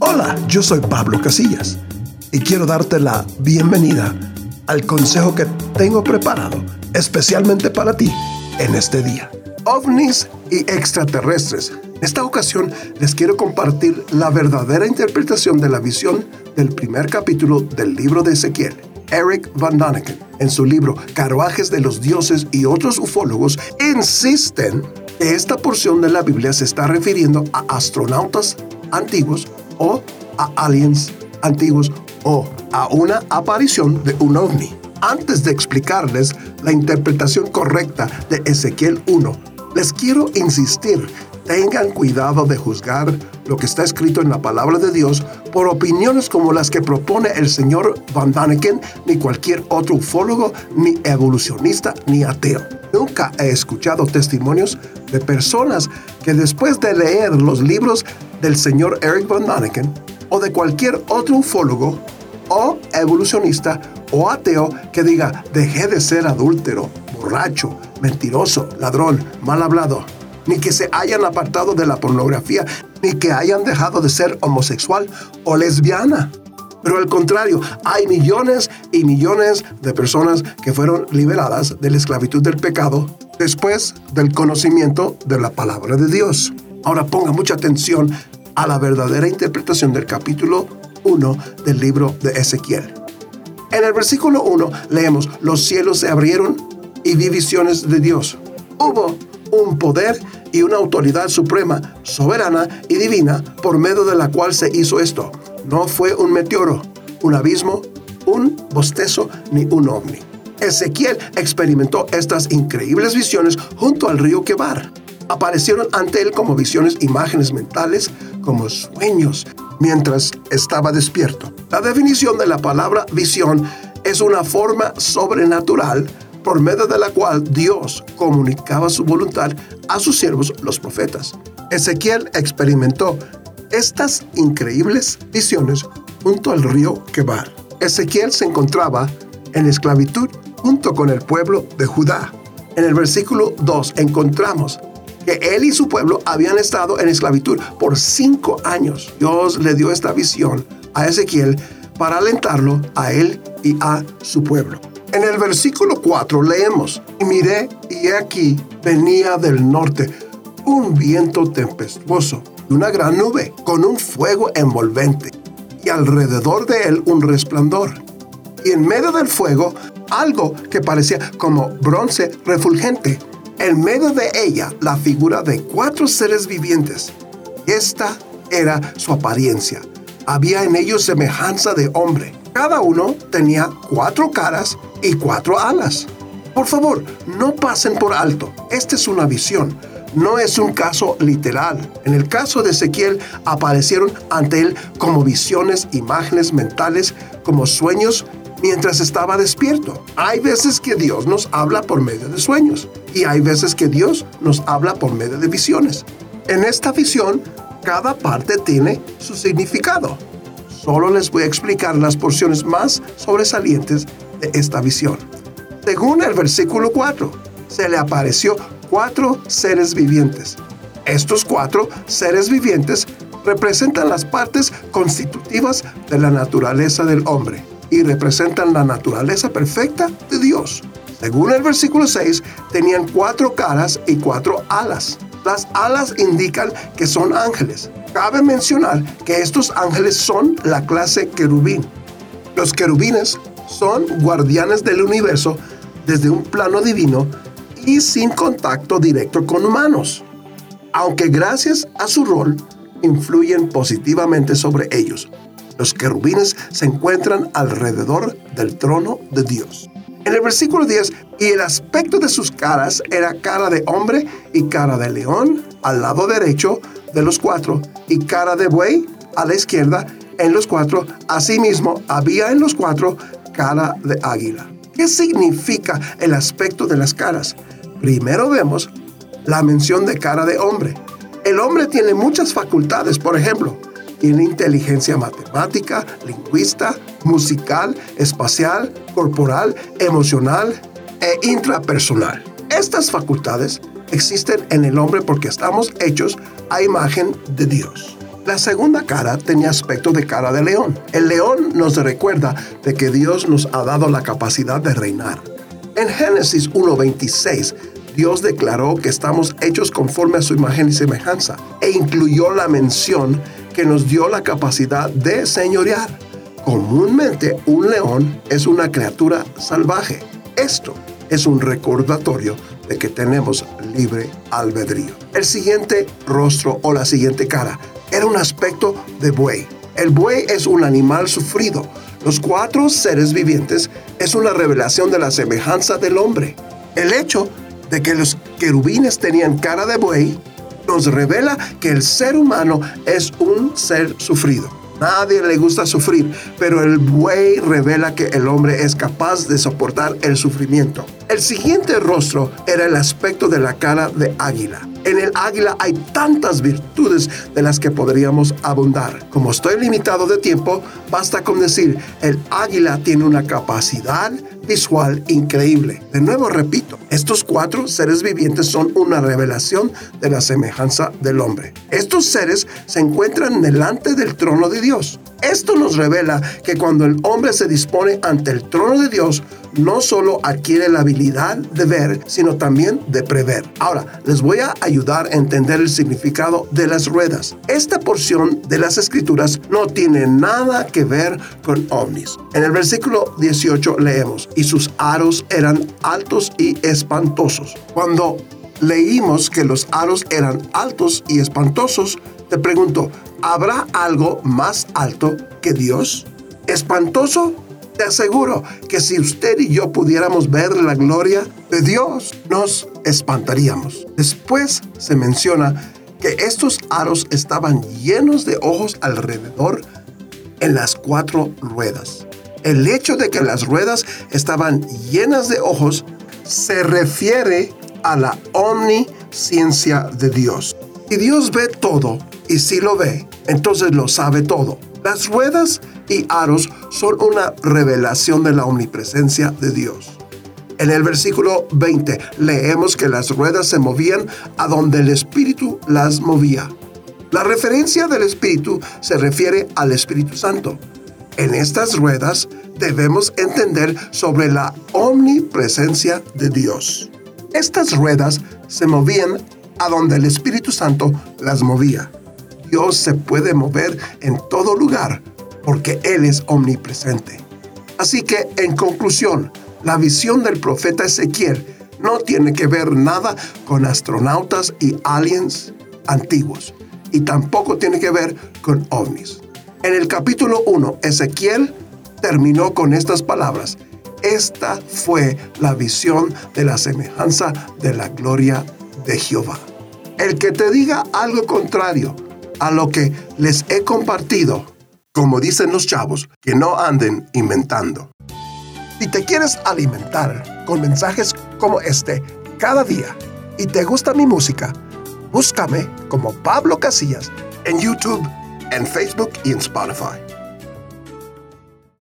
Hola, yo soy Pablo Casillas y quiero darte la bienvenida al consejo que tengo preparado especialmente para ti en este día. OVNIs y extraterrestres. En esta ocasión les quiero compartir la verdadera interpretación de la visión del primer capítulo del libro de Ezequiel. Eric Van Daniken, en su libro Carruajes de los Dioses y otros ufólogos, insisten esta porción de la Biblia se está refiriendo a astronautas antiguos o a aliens antiguos o a una aparición de un ovni. Antes de explicarles la interpretación correcta de Ezequiel 1, les quiero insistir Tengan cuidado de juzgar lo que está escrito en la palabra de Dios por opiniones como las que propone el señor Van Daniken, ni cualquier otro ufólogo, ni evolucionista, ni ateo. Nunca he escuchado testimonios de personas que después de leer los libros del señor Eric Van Daniken o de cualquier otro ufólogo o evolucionista o ateo que diga dejé de ser adúltero, borracho, mentiroso, ladrón, mal hablado ni que se hayan apartado de la pornografía, ni que hayan dejado de ser homosexual o lesbiana. Pero al contrario, hay millones y millones de personas que fueron liberadas de la esclavitud del pecado después del conocimiento de la palabra de Dios. Ahora ponga mucha atención a la verdadera interpretación del capítulo 1 del libro de Ezequiel. En el versículo 1 leemos, los cielos se abrieron y vi visiones de Dios. Hubo un poder y una autoridad suprema, soberana y divina por medio de la cual se hizo esto. No fue un meteoro, un abismo, un bostezo ni un ovni. Ezequiel experimentó estas increíbles visiones junto al río Quebar. Aparecieron ante él como visiones, imágenes mentales, como sueños, mientras estaba despierto. La definición de la palabra visión es una forma sobrenatural por medio de la cual Dios comunicaba su voluntad a sus siervos los profetas. Ezequiel experimentó estas increíbles visiones junto al río Quebar. Ezequiel se encontraba en esclavitud junto con el pueblo de Judá. En el versículo 2 encontramos que él y su pueblo habían estado en esclavitud por cinco años. Dios le dio esta visión a Ezequiel para alentarlo a él y a su pueblo. En el versículo 4 leemos, y miré y aquí venía del norte un viento tempestuoso y una gran nube con un fuego envolvente y alrededor de él un resplandor. Y en medio del fuego algo que parecía como bronce refulgente. En medio de ella la figura de cuatro seres vivientes. Esta era su apariencia. Había en ellos semejanza de hombre. Cada uno tenía cuatro caras y cuatro alas. Por favor, no pasen por alto. Esta es una visión. No es un caso literal. En el caso de Ezequiel aparecieron ante él como visiones, imágenes mentales, como sueños mientras estaba despierto. Hay veces que Dios nos habla por medio de sueños y hay veces que Dios nos habla por medio de visiones. En esta visión, cada parte tiene su significado. Solo les voy a explicar las porciones más sobresalientes esta visión. Según el versículo 4, se le apareció cuatro seres vivientes. Estos cuatro seres vivientes representan las partes constitutivas de la naturaleza del hombre y representan la naturaleza perfecta de Dios. Según el versículo 6, tenían cuatro caras y cuatro alas. Las alas indican que son ángeles. Cabe mencionar que estos ángeles son la clase querubín. Los querubines son guardianes del universo desde un plano divino y sin contacto directo con humanos, aunque gracias a su rol influyen positivamente sobre ellos. Los querubines se encuentran alrededor del trono de Dios. En el versículo 10, y el aspecto de sus caras era cara de hombre y cara de león al lado derecho de los cuatro, y cara de buey a la izquierda en los cuatro. Asimismo, había en los cuatro cara de águila. ¿Qué significa el aspecto de las caras? Primero vemos la mención de cara de hombre. El hombre tiene muchas facultades, por ejemplo, tiene inteligencia matemática, lingüista, musical, espacial, corporal, emocional e intrapersonal. Estas facultades existen en el hombre porque estamos hechos a imagen de Dios. La segunda cara tenía aspecto de cara de león. El león nos recuerda de que Dios nos ha dado la capacidad de reinar. En Génesis 1.26, Dios declaró que estamos hechos conforme a su imagen y semejanza e incluyó la mención que nos dio la capacidad de señorear. Comúnmente un león es una criatura salvaje. Esto es un recordatorio de que tenemos libre albedrío. El siguiente rostro o la siguiente cara era un aspecto de buey. El buey es un animal sufrido. Los cuatro seres vivientes es una revelación de la semejanza del hombre. El hecho de que los querubines tenían cara de buey nos revela que el ser humano es un ser sufrido. Nadie le gusta sufrir, pero el buey revela que el hombre es capaz de soportar el sufrimiento. El siguiente rostro era el aspecto de la cara de águila. En el águila hay tantas virtudes de las que podríamos abundar. Como estoy limitado de tiempo, basta con decir, el águila tiene una capacidad visual increíble. De nuevo repito, estos cuatro seres vivientes son una revelación de la semejanza del hombre. Estos seres se encuentran delante del trono de Dios. Esto nos revela que cuando el hombre se dispone ante el trono de Dios, no solo adquiere la habilidad de ver, sino también de prever. Ahora, les voy a ayudar a entender el significado de las ruedas. Esta porción de las escrituras no tiene nada que ver con ovnis. En el versículo 18 leemos, y sus aros eran altos y espantosos. Cuando leímos que los aros eran altos y espantosos, te pregunto, ¿habrá algo más alto que Dios? ¿Espantoso? Aseguro que si usted y yo pudiéramos ver la gloria de Dios, nos espantaríamos. Después se menciona que estos aros estaban llenos de ojos alrededor en las cuatro ruedas. El hecho de que las ruedas estaban llenas de ojos se refiere a la omnisciencia de Dios. Si Dios ve todo, y si lo ve, entonces lo sabe todo. Las ruedas y aros son una revelación de la omnipresencia de Dios. En el versículo 20 leemos que las ruedas se movían a donde el Espíritu las movía. La referencia del Espíritu se refiere al Espíritu Santo. En estas ruedas debemos entender sobre la omnipresencia de Dios. Estas ruedas se movían a donde el Espíritu Santo las movía. Dios se puede mover en todo lugar porque Él es omnipresente. Así que, en conclusión, la visión del profeta Ezequiel no tiene que ver nada con astronautas y aliens antiguos y tampoco tiene que ver con ovnis. En el capítulo 1, Ezequiel terminó con estas palabras. Esta fue la visión de la semejanza de la gloria de Jehová. El que te diga algo contrario a lo que les he compartido, como dicen los chavos, que no anden inventando. Si te quieres alimentar con mensajes como este cada día y te gusta mi música, búscame como Pablo Casillas en YouTube, en Facebook y en Spotify.